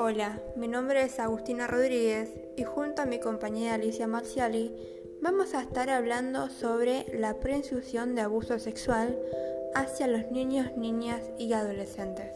Hola, mi nombre es Agustina Rodríguez y junto a mi compañera Alicia Marciali vamos a estar hablando sobre la presunción de abuso sexual hacia los niños, niñas y adolescentes.